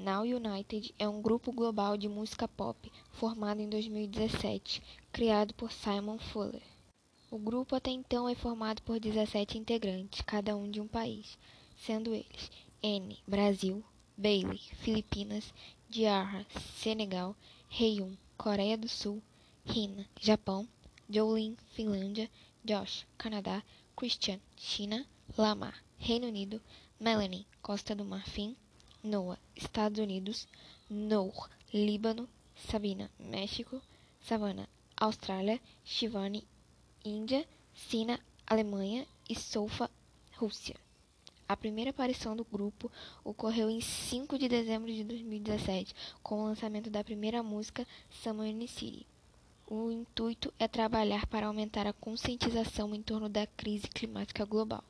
Now United é um grupo global de música pop formado em 2017, criado por Simon Fuller. O grupo até então é formado por 17 integrantes, cada um de um país, sendo eles N, Brasil, Bailey, Filipinas, Diarra, Senegal, Hyun, Coreia do Sul, Rina, Japão, Jolin, Finlândia, Josh, Canadá, Christian, China, Lamar, Reino Unido, Melanie, Costa do Marfim, Noah, Estados Unidos, Noor, Líbano, Sabina, México, Savannah, Austrália, Shivani, Índia, Sina, Alemanha e Sofa, Rússia. A primeira aparição do grupo ocorreu em 5 de dezembro de 2017, com o lançamento da primeira música Summer in City. O intuito é trabalhar para aumentar a conscientização em torno da crise climática global.